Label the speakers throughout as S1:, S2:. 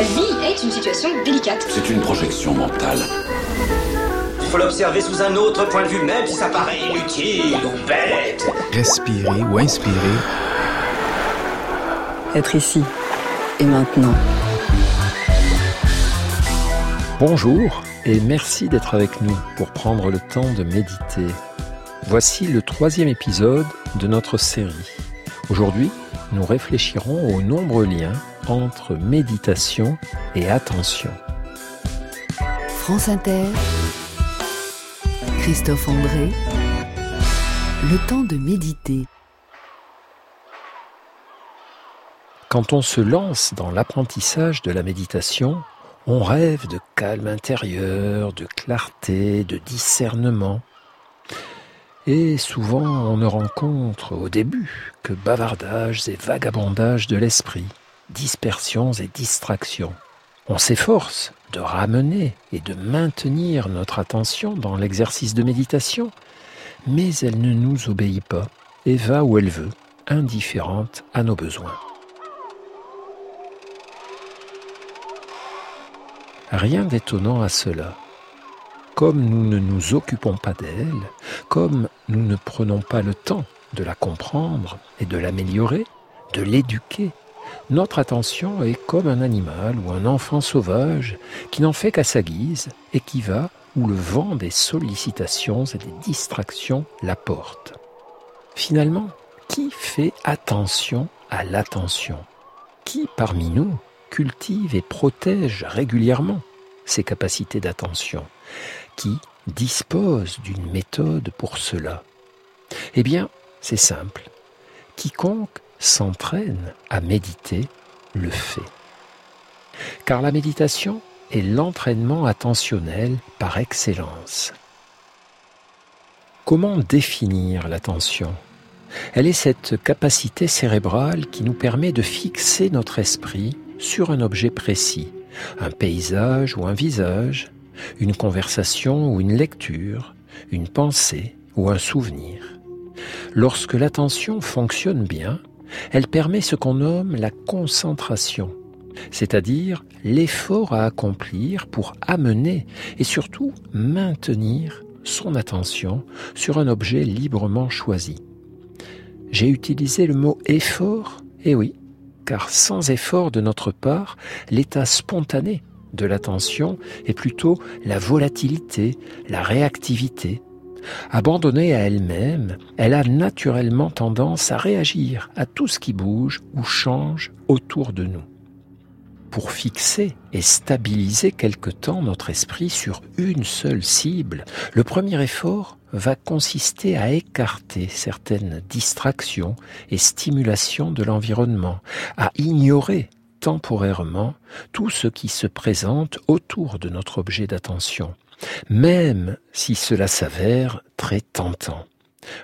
S1: La vie est une situation délicate.
S2: C'est une projection mentale.
S3: Il faut l'observer sous un autre point de vue, même si ça paraît inutile ou bête.
S4: Respirer ou inspirer.
S5: Être ici et maintenant.
S6: Bonjour et merci d'être avec nous pour prendre le temps de méditer. Voici le troisième épisode de notre série. Aujourd'hui, nous réfléchirons aux nombreux liens entre méditation et attention.
S5: France Inter, Christophe André, le temps de méditer.
S6: Quand on se lance dans l'apprentissage de la méditation, on rêve de calme intérieur, de clarté, de discernement. Et souvent on ne rencontre au début que bavardages et vagabondages de l'esprit, dispersions et distractions. On s'efforce de ramener et de maintenir notre attention dans l'exercice de méditation, mais elle ne nous obéit pas et va où elle veut, indifférente à nos besoins. Rien d'étonnant à cela. Comme nous ne nous occupons pas d'elle, comme nous ne prenons pas le temps de la comprendre et de l'améliorer, de l'éduquer, notre attention est comme un animal ou un enfant sauvage qui n'en fait qu'à sa guise et qui va où le vent des sollicitations et des distractions l'apporte. Finalement, qui fait attention à l'attention? Qui parmi nous cultive et protège régulièrement ses capacités d'attention, qui dispose d'une méthode pour cela? Eh bien, c'est simple. Quiconque s'entraîne à méditer le fait. Car la méditation est l'entraînement attentionnel par excellence. Comment définir l'attention? Elle est cette capacité cérébrale qui nous permet de fixer notre esprit sur un objet précis, un paysage ou un visage, une conversation ou une lecture, une pensée ou un souvenir. Lorsque l'attention fonctionne bien, elle permet ce qu'on nomme la concentration, c'est-à-dire l'effort à accomplir pour amener et surtout maintenir son attention sur un objet librement choisi. J'ai utilisé le mot effort, et oui, car sans effort de notre part, l'état spontané de l'attention est plutôt la volatilité, la réactivité. Abandonnée à elle-même, elle a naturellement tendance à réagir à tout ce qui bouge ou change autour de nous. Pour fixer et stabiliser quelque temps notre esprit sur une seule cible, le premier effort va consister à écarter certaines distractions et stimulations de l'environnement, à ignorer temporairement tout ce qui se présente autour de notre objet d'attention, même si cela s'avère très tentant.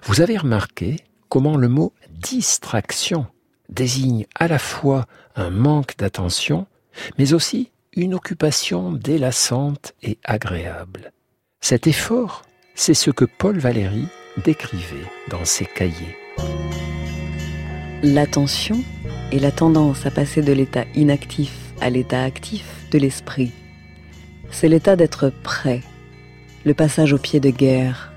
S6: Vous avez remarqué comment le mot distraction désigne à la fois un manque d'attention, mais aussi une occupation délassante et agréable. Cet effort c'est ce que Paul Valéry décrivait dans ses cahiers.
S5: L'attention est la tendance à passer de l'état inactif à l'état actif de l'esprit. C'est l'état d'être prêt, le passage au pied de guerre.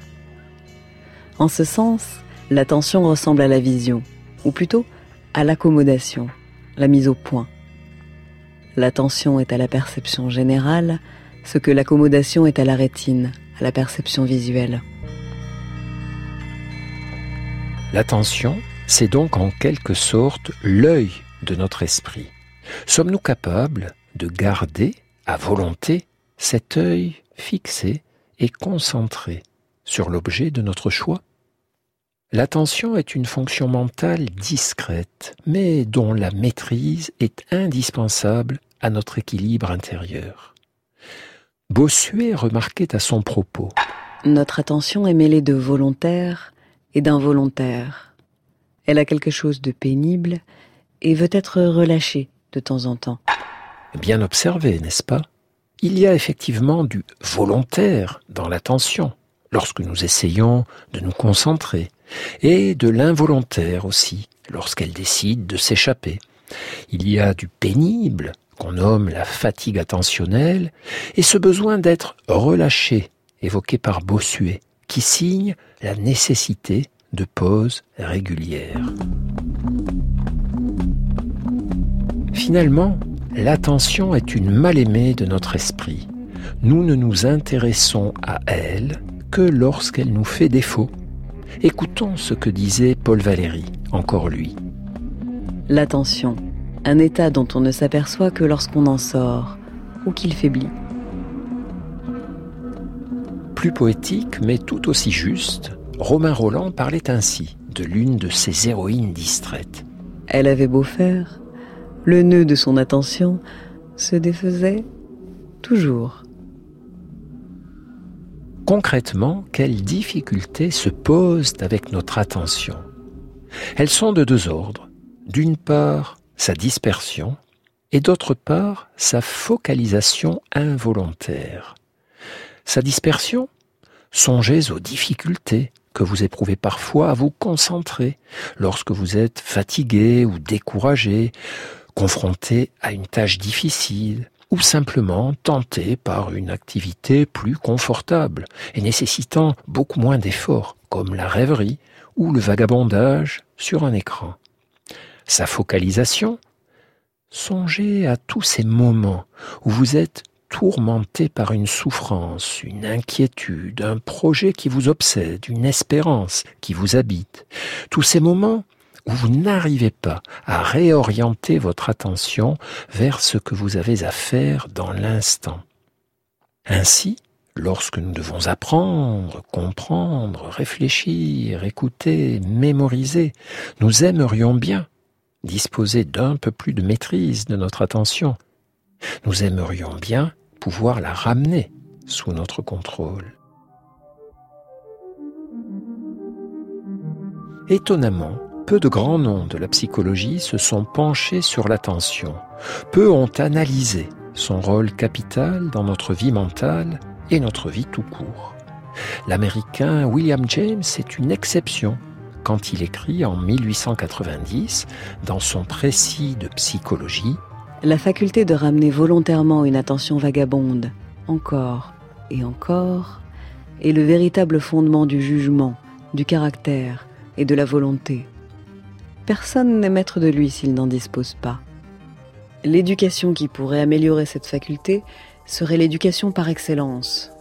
S5: En ce sens, l'attention ressemble à la vision, ou plutôt à l'accommodation, la mise au point. L'attention est à la perception générale, ce que l'accommodation est à la rétine, à la perception visuelle.
S6: L'attention, c'est donc en quelque sorte l'œil de notre esprit. Sommes-nous capables de garder à volonté cet œil fixé et concentré sur l'objet de notre choix L'attention est une fonction mentale discrète, mais dont la maîtrise est indispensable à notre équilibre intérieur. Bossuet remarquait à son propos.
S5: Notre attention est mêlée de volontaire et d'involontaire. Elle a quelque chose de pénible et veut être relâchée de temps en temps.
S6: Bien observé, n'est-ce pas? Il y a effectivement du volontaire dans l'attention, lorsque nous essayons de nous concentrer, et de l'involontaire aussi, lorsqu'elle décide de s'échapper. Il y a du pénible qu'on nomme la fatigue attentionnelle, et ce besoin d'être relâché, évoqué par Bossuet, qui signe la nécessité de pauses régulières. Finalement, l'attention est une mal-aimée de notre esprit. Nous ne nous intéressons à elle que lorsqu'elle nous fait défaut. Écoutons ce que disait Paul Valéry, encore lui.
S5: L'attention, un état dont on ne s'aperçoit que lorsqu'on en sort ou qu'il faiblit.
S6: Plus poétique, mais tout aussi juste, Romain Roland parlait ainsi de l'une de ses héroïnes distraites.
S5: Elle avait beau faire, le nœud de son attention se défaisait toujours.
S6: Concrètement, quelles difficultés se posent avec notre attention? Elles sont de deux ordres. D'une part, sa dispersion et d'autre part, sa focalisation involontaire. Sa dispersion Songez aux difficultés que vous éprouvez parfois à vous concentrer lorsque vous êtes fatigué ou découragé, confronté à une tâche difficile, ou simplement tenté par une activité plus confortable et nécessitant beaucoup moins d'efforts, comme la rêverie ou le vagabondage sur un écran. Sa focalisation Songez à tous ces moments où vous êtes tourmenté par une souffrance, une inquiétude, un projet qui vous obsède, une espérance qui vous habite. Tous ces moments vous n'arrivez pas à réorienter votre attention vers ce que vous avez à faire dans l'instant. Ainsi, lorsque nous devons apprendre, comprendre, réfléchir, écouter, mémoriser, nous aimerions bien disposer d'un peu plus de maîtrise de notre attention. Nous aimerions bien pouvoir la ramener sous notre contrôle. Étonnamment, peu de grands noms de la psychologie se sont penchés sur l'attention. Peu ont analysé son rôle capital dans notre vie mentale et notre vie tout court. L'Américain William James est une exception quand il écrit en 1890, dans son précis de psychologie,
S5: La faculté de ramener volontairement une attention vagabonde, encore et encore, est le véritable fondement du jugement, du caractère et de la volonté. Personne n'est maître de lui s'il n'en dispose pas. L'éducation qui pourrait améliorer cette faculté serait l'éducation par excellence.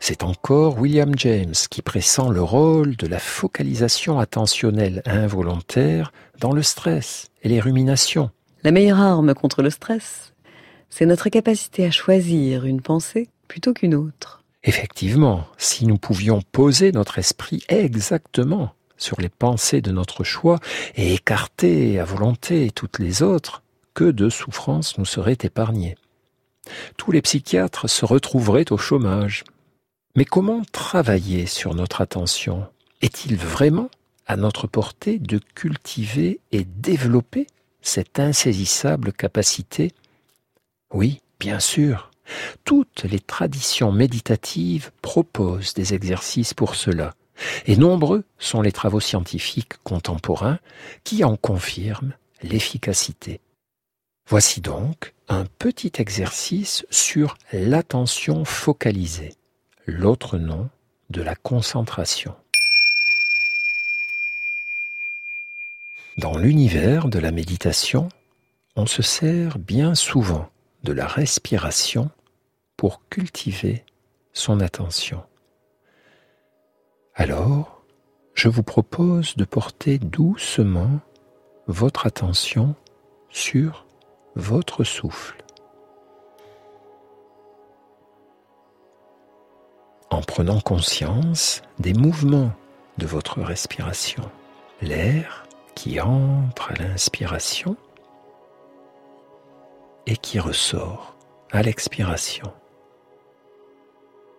S6: C'est encore William James qui pressent le rôle de la focalisation attentionnelle involontaire dans le stress et les ruminations.
S5: La meilleure arme contre le stress, c'est notre capacité à choisir une pensée plutôt qu'une autre.
S6: Effectivement, si nous pouvions poser notre esprit exactement sur les pensées de notre choix et écarter à volonté toutes les autres, que de souffrances nous seraient épargnées. Tous les psychiatres se retrouveraient au chômage. Mais comment travailler sur notre attention? Est-il vraiment à notre portée de cultiver et développer cette insaisissable capacité? Oui, bien sûr. Toutes les traditions méditatives proposent des exercices pour cela, et nombreux sont les travaux scientifiques contemporains qui en confirment l'efficacité. Voici donc un petit exercice sur l'attention focalisée, l'autre nom de la concentration. Dans l'univers de la méditation, on se sert bien souvent de la respiration pour cultiver son attention. Alors, je vous propose de porter doucement votre attention sur votre souffle. En prenant conscience des mouvements de votre respiration, l'air qui entre à l'inspiration et qui ressort à l'expiration.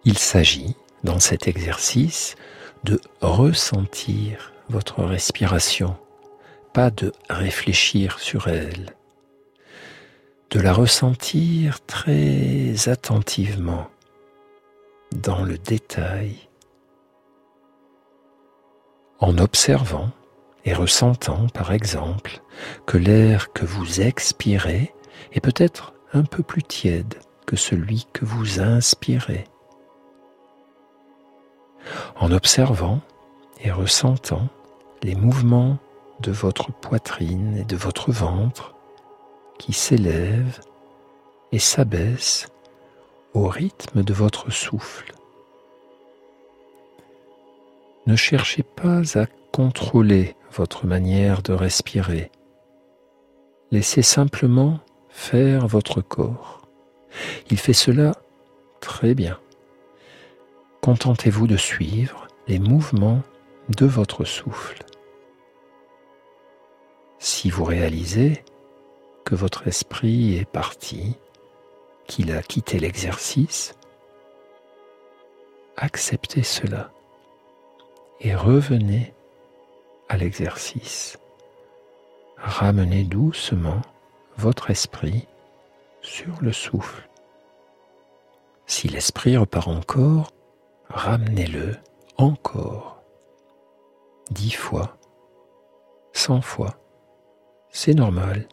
S6: Il s'agit, dans cet exercice, de ressentir votre respiration, pas de réfléchir sur elle, de la ressentir très attentivement, dans le détail, en observant et ressentant, par exemple, que l'air que vous expirez est peut-être un peu plus tiède que celui que vous inspirez. En observant et ressentant les mouvements de votre poitrine et de votre ventre qui s'élèvent et s'abaissent au rythme de votre souffle. Ne cherchez pas à contrôler votre manière de respirer. Laissez simplement faire votre corps. Il fait cela très bien. Contentez-vous de suivre les mouvements de votre souffle. Si vous réalisez que votre esprit est parti, qu'il a quitté l'exercice, acceptez cela et revenez à l'exercice. Ramenez doucement votre esprit sur le souffle. Si l'esprit repart encore, ramenez-le encore. Dix fois, cent fois, c'est normal.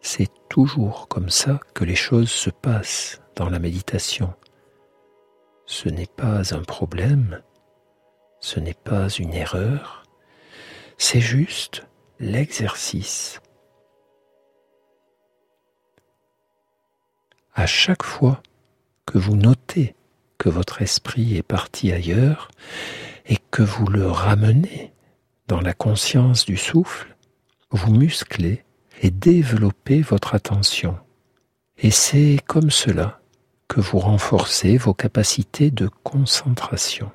S6: C'est toujours comme ça que les choses se passent dans la méditation. Ce n'est pas un problème, ce n'est pas une erreur, c'est juste l'exercice. À chaque fois que vous notez que votre esprit est parti ailleurs et que vous le ramenez dans la conscience du souffle, vous musclez et développez votre attention. Et c'est comme cela que vous renforcez vos capacités de concentration.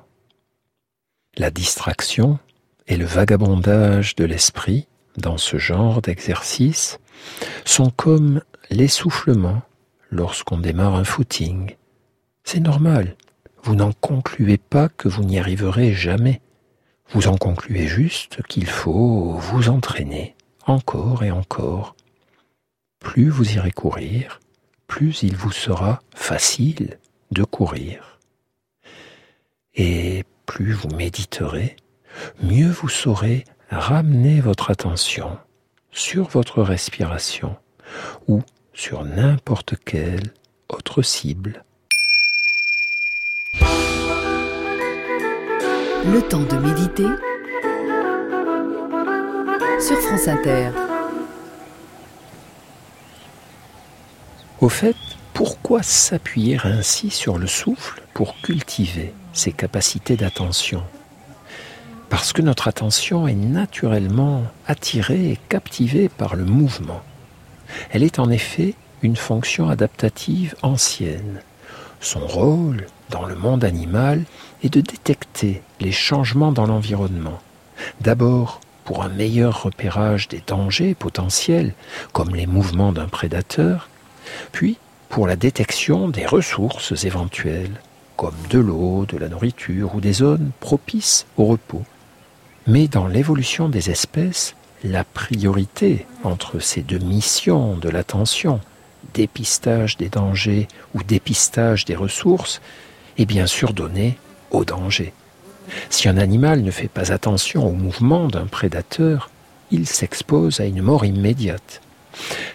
S6: La distraction et le vagabondage de l'esprit dans ce genre d'exercice sont comme l'essoufflement lorsqu'on démarre un footing. C'est normal, vous n'en concluez pas que vous n'y arriverez jamais. Vous en concluez juste qu'il faut vous entraîner encore et encore. Plus vous irez courir, plus il vous sera facile de courir. Et plus vous méditerez, mieux vous saurez ramener votre attention sur votre respiration ou sur n'importe quelle autre cible.
S2: Le temps de méditer sur France Inter.
S6: Au fait, pourquoi s'appuyer ainsi sur le souffle pour cultiver ses capacités d'attention? Parce que notre attention est naturellement attirée et captivée par le mouvement. Elle est en effet une fonction adaptative ancienne. Son rôle dans le monde animal est de détecter les changements dans l'environnement. D'abord pour un meilleur repérage des dangers potentiels, comme les mouvements d'un prédateur, puis pour la détection des ressources éventuelles, comme de l'eau, de la nourriture ou des zones propices au repos. Mais dans l'évolution des espèces, la priorité entre ces deux missions de l'attention, dépistage des dangers ou dépistage des ressources, est bien sûr donnée au danger. Si un animal ne fait pas attention au mouvement d'un prédateur, il s'expose à une mort immédiate.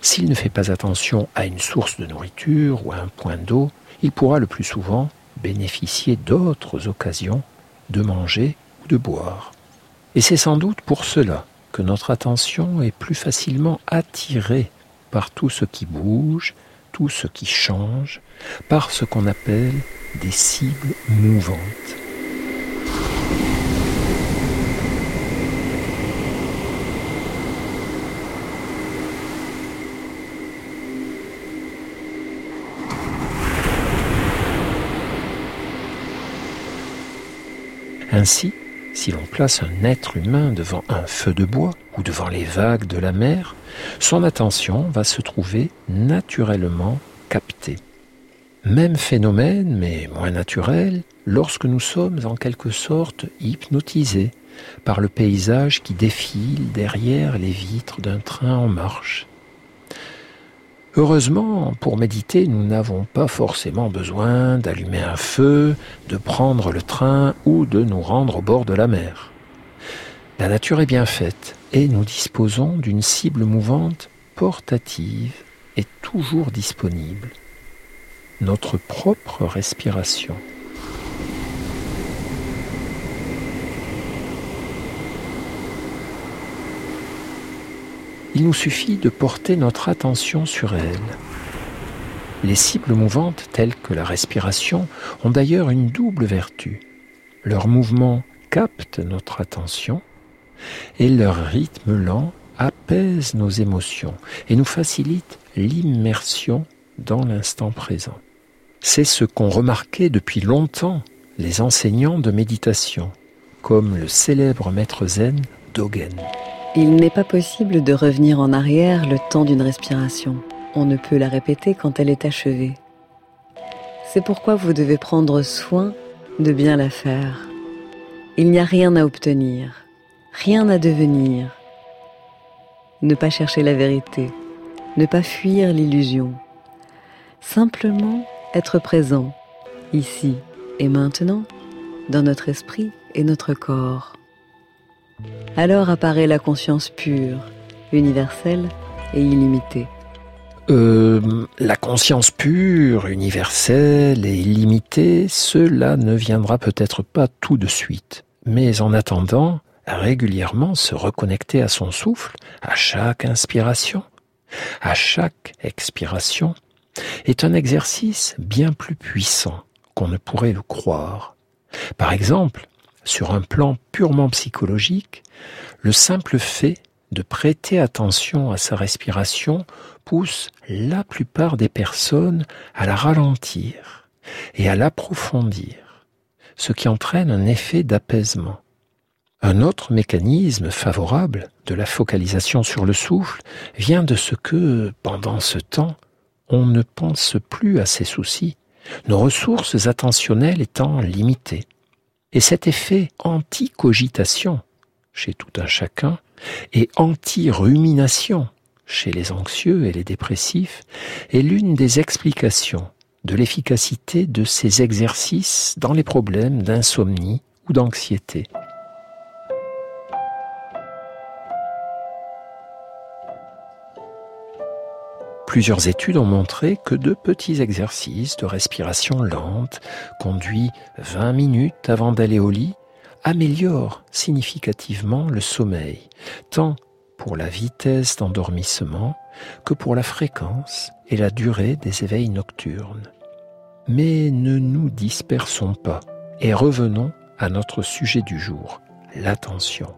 S6: S'il ne fait pas attention à une source de nourriture ou à un point d'eau, il pourra le plus souvent bénéficier d'autres occasions de manger ou de boire. Et c'est sans doute pour cela notre attention est plus facilement attirée par tout ce qui bouge, tout ce qui change, par ce qu'on appelle des cibles mouvantes. Ainsi, si l'on place un être humain devant un feu de bois ou devant les vagues de la mer, son attention va se trouver naturellement captée. Même phénomène, mais moins naturel, lorsque nous sommes en quelque sorte hypnotisés par le paysage qui défile derrière les vitres d'un train en marche. Heureusement, pour méditer, nous n'avons pas forcément besoin d'allumer un feu, de prendre le train ou de nous rendre au bord de la mer. La nature est bien faite et nous disposons d'une cible mouvante portative et toujours disponible. Notre propre respiration. Il nous suffit de porter notre attention sur elle. Les cibles mouvantes telles que la respiration ont d'ailleurs une double vertu. Leur mouvement capte notre attention et leur rythme lent apaise nos émotions et nous facilite l'immersion dans l'instant présent. C'est ce qu'ont remarqué depuis longtemps les enseignants de méditation, comme le célèbre maître zen Dogen.
S5: Il n'est pas possible de revenir en arrière le temps d'une respiration. On ne peut la répéter quand elle est achevée. C'est pourquoi vous devez prendre soin de bien la faire. Il n'y a rien à obtenir, rien à devenir. Ne pas chercher la vérité, ne pas fuir l'illusion. Simplement être présent, ici et maintenant, dans notre esprit et notre corps. Alors apparaît la conscience pure, universelle et illimitée.
S6: Euh, la conscience pure, universelle et illimitée, cela ne viendra peut-être pas tout de suite. Mais en attendant, régulièrement se reconnecter à son souffle, à chaque inspiration, à chaque expiration, est un exercice bien plus puissant qu'on ne pourrait le croire. Par exemple, sur un plan purement psychologique, le simple fait de prêter attention à sa respiration pousse la plupart des personnes à la ralentir et à l'approfondir, ce qui entraîne un effet d'apaisement. Un autre mécanisme favorable de la focalisation sur le souffle vient de ce que, pendant ce temps, on ne pense plus à ses soucis, nos ressources attentionnelles étant limitées. Et cet effet anti-cogitation chez tout un chacun et anti-rumination chez les anxieux et les dépressifs est l'une des explications de l'efficacité de ces exercices dans les problèmes d'insomnie ou d'anxiété. Plusieurs études ont montré que de petits exercices de respiration lente, conduits 20 minutes avant d'aller au lit, améliorent significativement le sommeil, tant pour la vitesse d'endormissement que pour la fréquence et la durée des éveils nocturnes. Mais ne nous dispersons pas et revenons à notre sujet du jour, l'attention.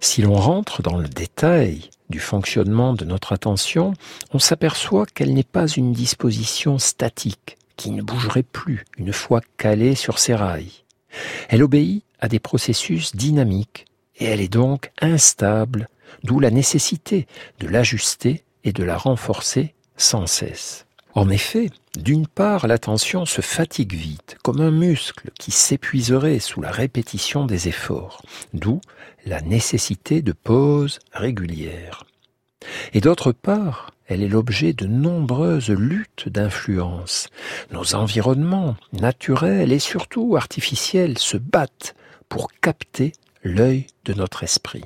S6: Si l'on rentre dans le détail du fonctionnement de notre attention, on s'aperçoit qu'elle n'est pas une disposition statique qui ne bougerait plus une fois calée sur ses rails. Elle obéit à des processus dynamiques et elle est donc instable, d'où la nécessité de l'ajuster et de la renforcer sans cesse. En effet, d'une part, l'attention se fatigue vite, comme un muscle qui s'épuiserait sous la répétition des efforts, d'où la nécessité de pauses régulières. Et d'autre part, elle est l'objet de nombreuses luttes d'influence. Nos environnements, naturels et surtout artificiels, se battent pour capter l'œil de notre esprit.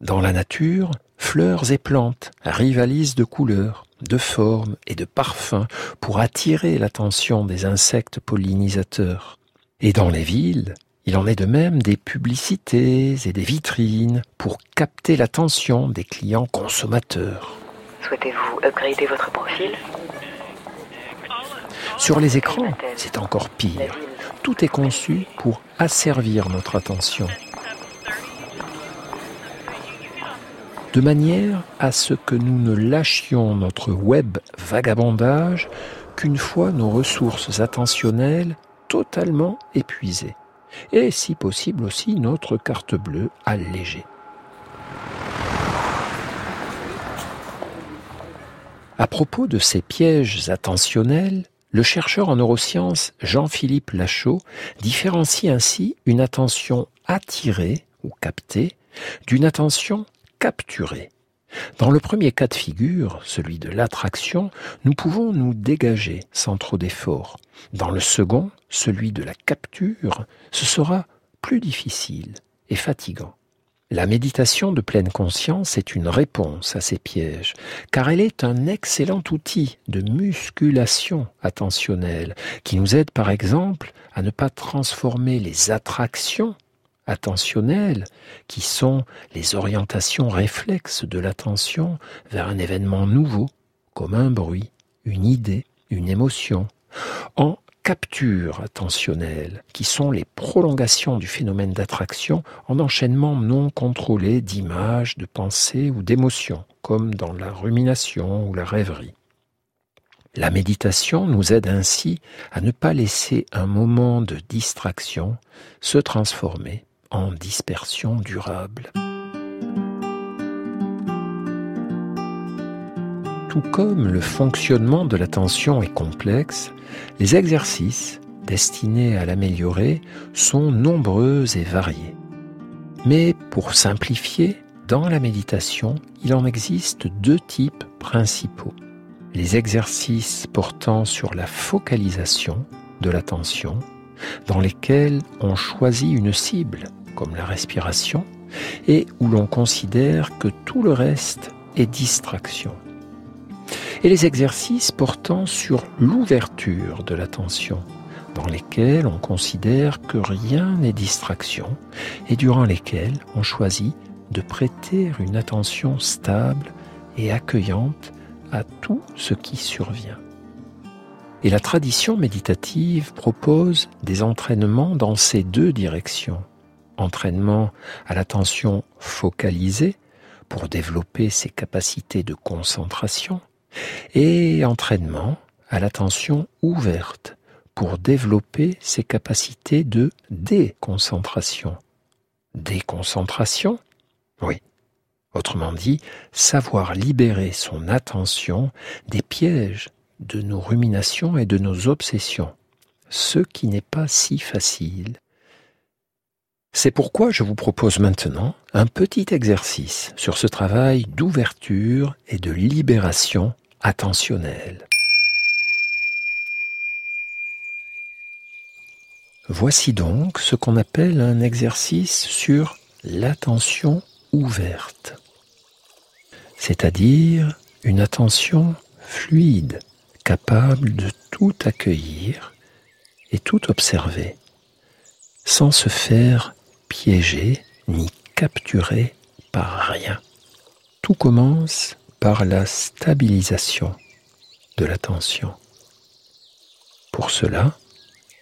S6: Dans la nature, fleurs et plantes rivalisent de couleurs, de formes et de parfums pour attirer l'attention des insectes pollinisateurs. Et dans les villes, il en est de même des publicités et des vitrines pour capter l'attention des clients consommateurs.
S5: Souhaitez-vous upgrader votre profil?
S6: Sur les écrans, c'est encore pire. Tout est conçu pour asservir notre attention. De manière à ce que nous ne lâchions notre web vagabondage qu'une fois nos ressources attentionnelles totalement épuisées, et si possible aussi notre carte bleue allégée. À propos de ces pièges attentionnels, le chercheur en neurosciences Jean-Philippe Lachaud différencie ainsi une attention attirée ou captée d'une attention Dans le premier cas de figure, celui de l'attraction, nous pouvons nous dégager sans trop d'efforts. Dans le second, celui de la capture, ce sera plus difficile et fatigant. La méditation de pleine conscience est une réponse à ces pièges, car elle est un excellent outil de musculation attentionnelle qui nous aide par exemple à ne pas transformer les attractions attentionnelles, qui sont les orientations réflexes de l'attention vers un événement nouveau, comme un bruit, une idée, une émotion, en captures attentionnelles, qui sont les prolongations du phénomène d'attraction en enchaînement non contrôlé d'images, de pensées ou d'émotions, comme dans la rumination ou la rêverie. La méditation nous aide ainsi à ne pas laisser un moment de distraction se transformer en dispersion durable. Tout comme le fonctionnement de l'attention est complexe, les exercices destinés à l'améliorer sont nombreux et variés. Mais pour simplifier, dans la méditation, il en existe deux types principaux. Les exercices portant sur la focalisation de l'attention, dans lesquels on choisit une cible, comme la respiration, et où l'on considère que tout le reste est distraction et les exercices portant sur l'ouverture de l'attention, dans lesquels on considère que rien n'est distraction et durant lesquels on choisit de prêter une attention stable et accueillante à tout ce qui survient. Et la tradition méditative propose des entraînements dans ces deux directions. Entraînement à l'attention focalisée pour développer ses capacités de concentration et entraînement à l'attention ouverte pour développer ses capacités de déconcentration. Déconcentration? Oui. Autrement dit, savoir libérer son attention des pièges de nos ruminations et de nos obsessions, ce qui n'est pas si facile. C'est pourquoi je vous propose maintenant un petit exercice sur ce travail d'ouverture et de libération attentionnel. Voici donc ce qu'on appelle un exercice sur l'attention ouverte, c'est-à-dire une attention fluide, capable de tout accueillir et tout observer, sans se faire piéger ni capturer par rien. Tout commence par la stabilisation de l'attention. Pour cela,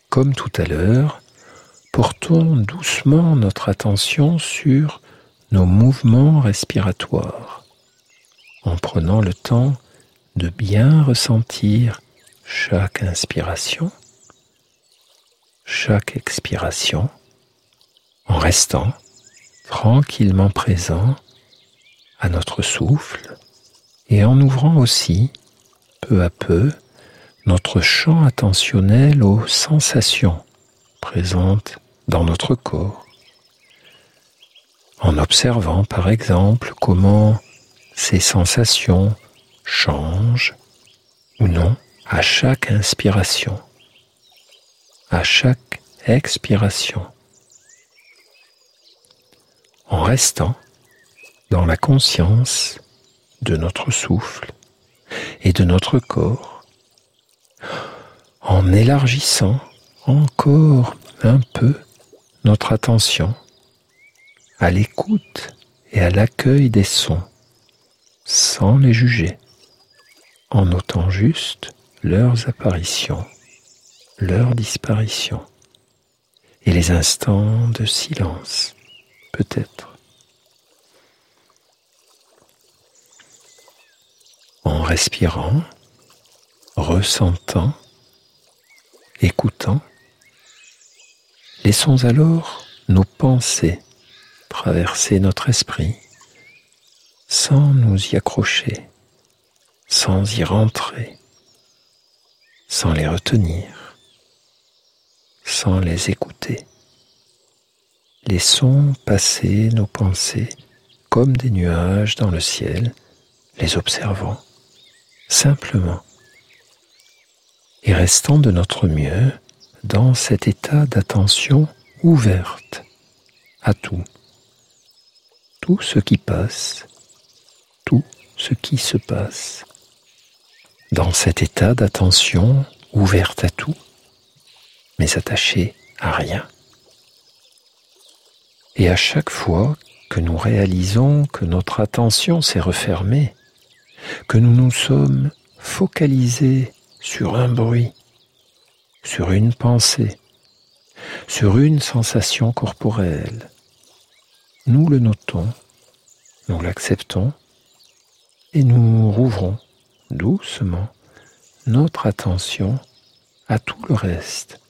S6: comme tout à l'heure, portons doucement notre attention sur nos mouvements respiratoires, en prenant le temps de bien ressentir chaque inspiration, chaque expiration, en restant tranquillement présent à notre souffle et en ouvrant aussi, peu à peu, notre champ attentionnel aux sensations présentes dans notre corps, en observant par exemple comment ces sensations changent ou non à chaque inspiration, à chaque expiration, en restant dans la conscience de notre souffle et de notre corps, en élargissant encore un peu notre attention à l'écoute et à l'accueil des sons, sans les juger, en notant juste leurs apparitions, leurs disparitions, et les instants de silence, peut-être. en respirant, ressentant, écoutant, laissons alors nos pensées traverser notre esprit sans nous y accrocher, sans y rentrer, sans les retenir, sans les écouter. Laissons passer nos pensées comme des nuages dans le ciel, les observant simplement, et restant de notre mieux dans cet état d'attention ouverte à tout. Tout ce qui passe, tout ce qui se passe. Dans cet état d'attention ouverte à tout, mais attachée à rien. Et à chaque fois que nous réalisons que notre attention s'est refermée, que nous nous sommes focalisés sur un bruit, sur une pensée, sur une sensation corporelle, nous le notons, nous l'acceptons et nous rouvrons doucement notre attention à tout le reste,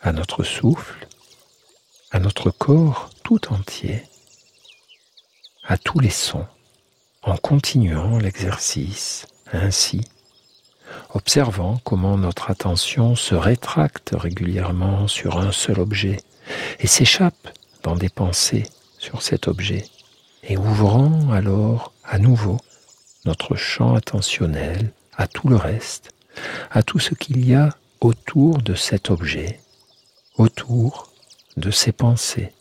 S6: à notre souffle, à notre corps tout entier, à tous les sons, en continuant l'exercice ainsi, observant comment notre attention se rétracte régulièrement sur un seul objet et s'échappe dans des pensées sur cet objet, et ouvrant alors à nouveau notre champ attentionnel à tout le reste, à tout ce qu'il y a autour de cet objet, autour de ses pensées.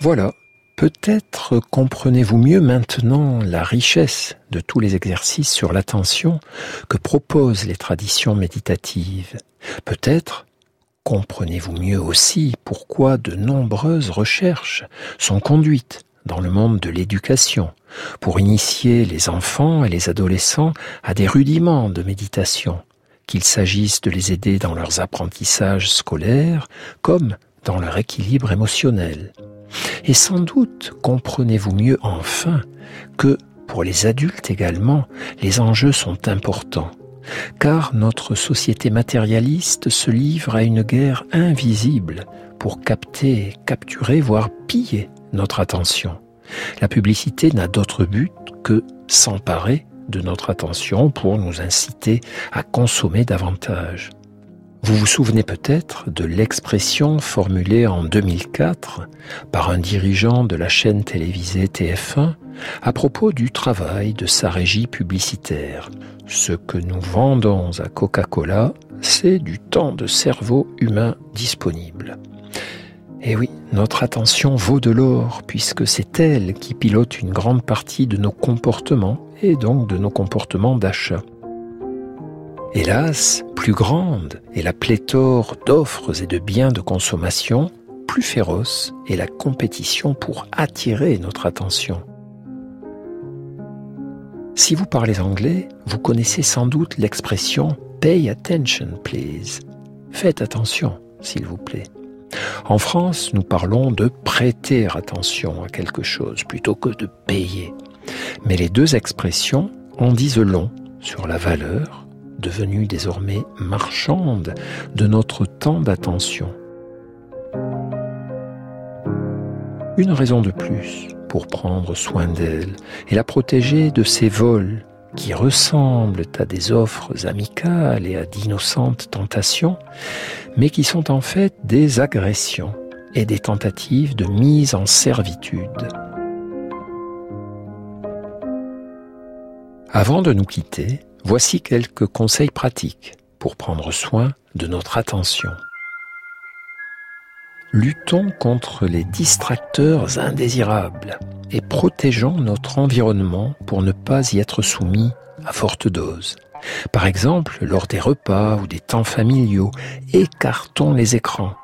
S6: Voilà, peut-être comprenez-vous mieux maintenant la richesse de tous les exercices sur l'attention que proposent les traditions méditatives. Peut-être comprenez-vous mieux aussi pourquoi de nombreuses recherches sont conduites dans le monde de l'éducation pour initier les enfants et les adolescents à des rudiments de méditation, qu'il s'agisse de les aider dans leurs apprentissages scolaires comme dans leur équilibre émotionnel. Et sans doute comprenez-vous mieux enfin que, pour les adultes également, les enjeux sont importants, car notre société matérialiste se livre à une guerre invisible pour capter, capturer, voire piller notre attention. La publicité n'a d'autre but que s'emparer de notre attention pour nous inciter à consommer davantage. Vous vous souvenez peut-être de l'expression formulée en 2004 par un dirigeant de la chaîne télévisée TF1 à propos du travail de sa régie publicitaire. Ce que nous vendons à Coca-Cola, c'est du temps de cerveau humain disponible. Et oui, notre attention vaut de l'or puisque c'est elle qui pilote une grande partie de nos comportements et donc de nos comportements d'achat. Hélas, plus grande est la pléthore d'offres et de biens de consommation, plus féroce est la compétition pour attirer notre attention. Si vous parlez anglais, vous connaissez sans doute l'expression Pay attention, please. Faites attention, s'il vous plaît. En France, nous parlons de prêter attention à quelque chose plutôt que de payer. Mais les deux expressions en disent long sur la valeur devenue désormais marchande de notre temps d'attention. Une raison de plus pour prendre soin d'elle et la protéger de ces vols qui ressemblent à des offres amicales et à d'innocentes tentations, mais qui sont en fait des agressions et des tentatives de mise en servitude. Avant de nous quitter, Voici quelques conseils pratiques pour prendre soin de notre attention. Luttons contre les distracteurs indésirables et protégeons notre environnement pour ne pas y être soumis à forte dose. Par exemple, lors des repas ou des temps familiaux, écartons les écrans.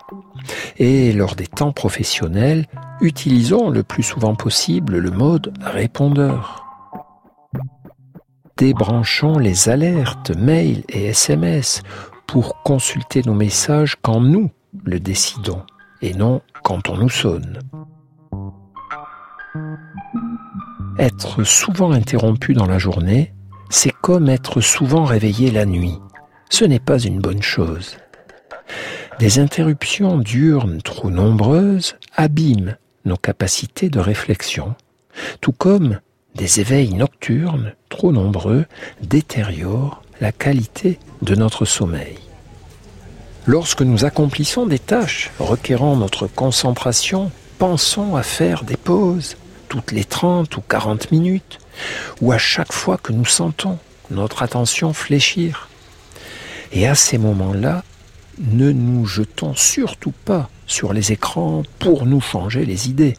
S6: Et lors des temps professionnels, utilisons le plus souvent possible le mode répondeur débranchons les alertes, mails et SMS pour consulter nos messages quand nous le décidons et non quand on nous sonne. Être souvent interrompu dans la journée, c'est comme être souvent réveillé la nuit. Ce n'est pas une bonne chose. Des interruptions diurnes trop nombreuses abîment nos capacités de réflexion, tout comme des éveils nocturnes trop nombreux détériorent la qualité de notre sommeil. Lorsque nous accomplissons des tâches requérant notre concentration, pensons à faire des pauses toutes les 30 ou 40 minutes, ou à chaque fois que nous sentons notre attention fléchir. Et à ces moments-là, ne nous jetons surtout pas sur les écrans pour nous changer les idées,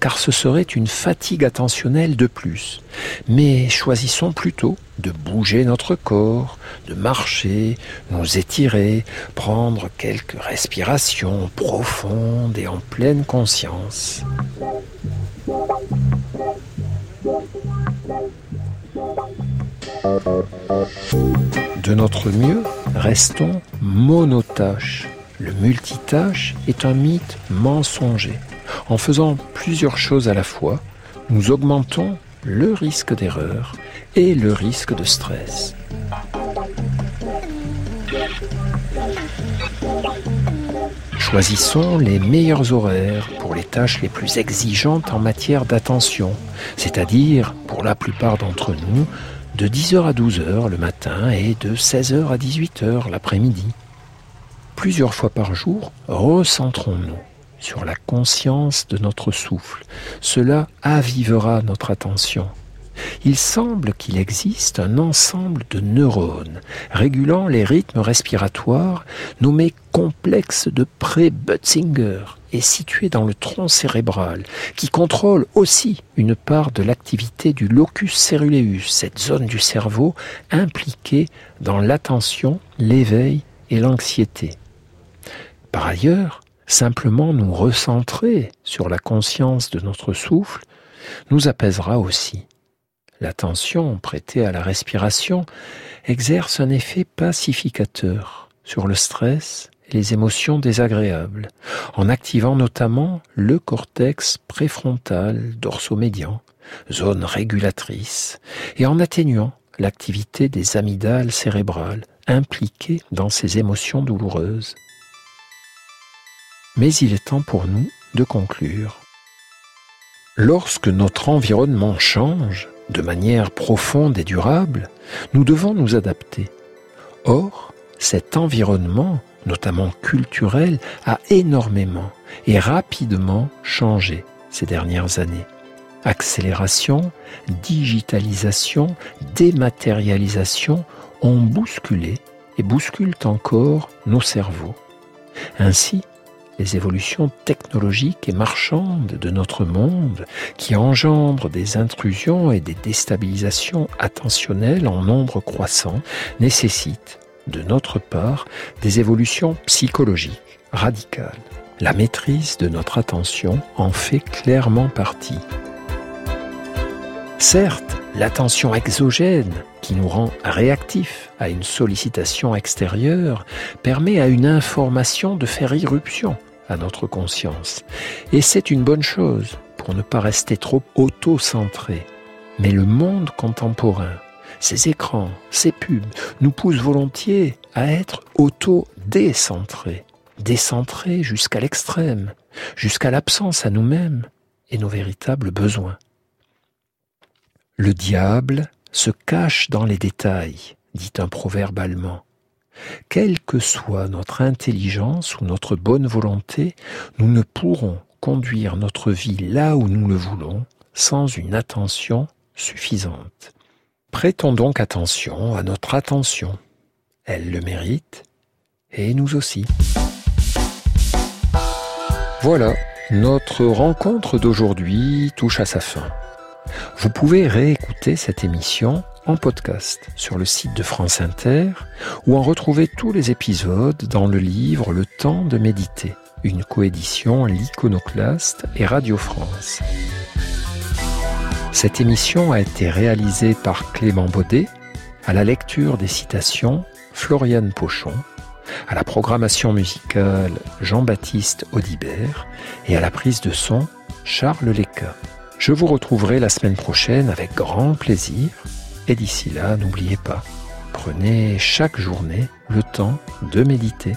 S6: car ce serait une fatigue attentionnelle de plus. Mais choisissons plutôt de bouger notre corps, de marcher, nous étirer, prendre quelques respirations profondes et en pleine conscience. De notre mieux, restons monotâches. Le multitâche est un mythe mensonger. En faisant plusieurs choses à la fois, nous augmentons le risque d'erreur et le risque de stress. Choisissons les meilleurs horaires pour les tâches les plus exigeantes en matière d'attention, c'est-à-dire, pour la plupart d'entre nous, de 10h à 12h le matin et de 16h à 18h l'après-midi. Plusieurs fois par jour, recentrons-nous sur la conscience de notre souffle. Cela avivera notre attention il semble qu'il existe un ensemble de neurones régulant les rythmes respiratoires nommés complexes de Pré-Butzinger et situé dans le tronc cérébral, qui contrôle aussi une part de l'activité du locus ceruleus, cette zone du cerveau impliquée dans l'attention, l'éveil et l'anxiété. Par ailleurs, simplement nous recentrer sur la conscience de notre souffle nous apaisera aussi. L'attention prêtée à la respiration exerce un effet pacificateur sur le stress et les émotions désagréables, en activant notamment le cortex préfrontal dorsomédian, zone régulatrice, et en atténuant l'activité des amygdales cérébrales impliquées dans ces émotions douloureuses. Mais il est temps pour nous de conclure. Lorsque notre environnement change, de manière profonde et durable, nous devons nous adapter. Or, cet environnement, notamment culturel, a énormément et rapidement changé ces dernières années. Accélération, digitalisation, dématérialisation ont bousculé et bousculent encore nos cerveaux. Ainsi, les évolutions technologiques et marchandes de notre monde qui engendrent des intrusions et des déstabilisations attentionnelles en nombre croissant nécessitent de notre part des évolutions psychologiques radicales. La maîtrise de notre attention en fait clairement partie. Certes, l'attention exogène, qui nous rend réactifs à une sollicitation extérieure, permet à une information de faire irruption à notre conscience. Et c'est une bonne chose pour ne pas rester trop auto-centré. Mais le monde contemporain, ces écrans, ces pubs, nous poussent volontiers à être auto-décentrés, décentrés jusqu'à l'extrême, jusqu'à l'absence à nous-mêmes et nos véritables besoins. Le diable se cache dans les détails, dit un proverbe allemand. Quelle que soit notre intelligence ou notre bonne volonté, nous ne pourrons conduire notre vie là où nous le voulons sans une attention suffisante. Prêtons donc attention à notre attention. Elle le mérite, et nous aussi. Voilà, notre rencontre d'aujourd'hui touche à sa fin. Vous pouvez réécouter cette émission en podcast sur le site de France Inter ou en retrouver tous les épisodes dans le livre Le temps de méditer, une coédition L'Iconoclaste et Radio France. Cette émission a été réalisée par Clément Baudet, à la lecture des citations Floriane Pochon, à la programmation musicale Jean-Baptiste Audibert et à la prise de son Charles Leca. Je vous retrouverai la semaine prochaine avec grand plaisir et d'ici là, n'oubliez pas, prenez chaque journée le temps de méditer.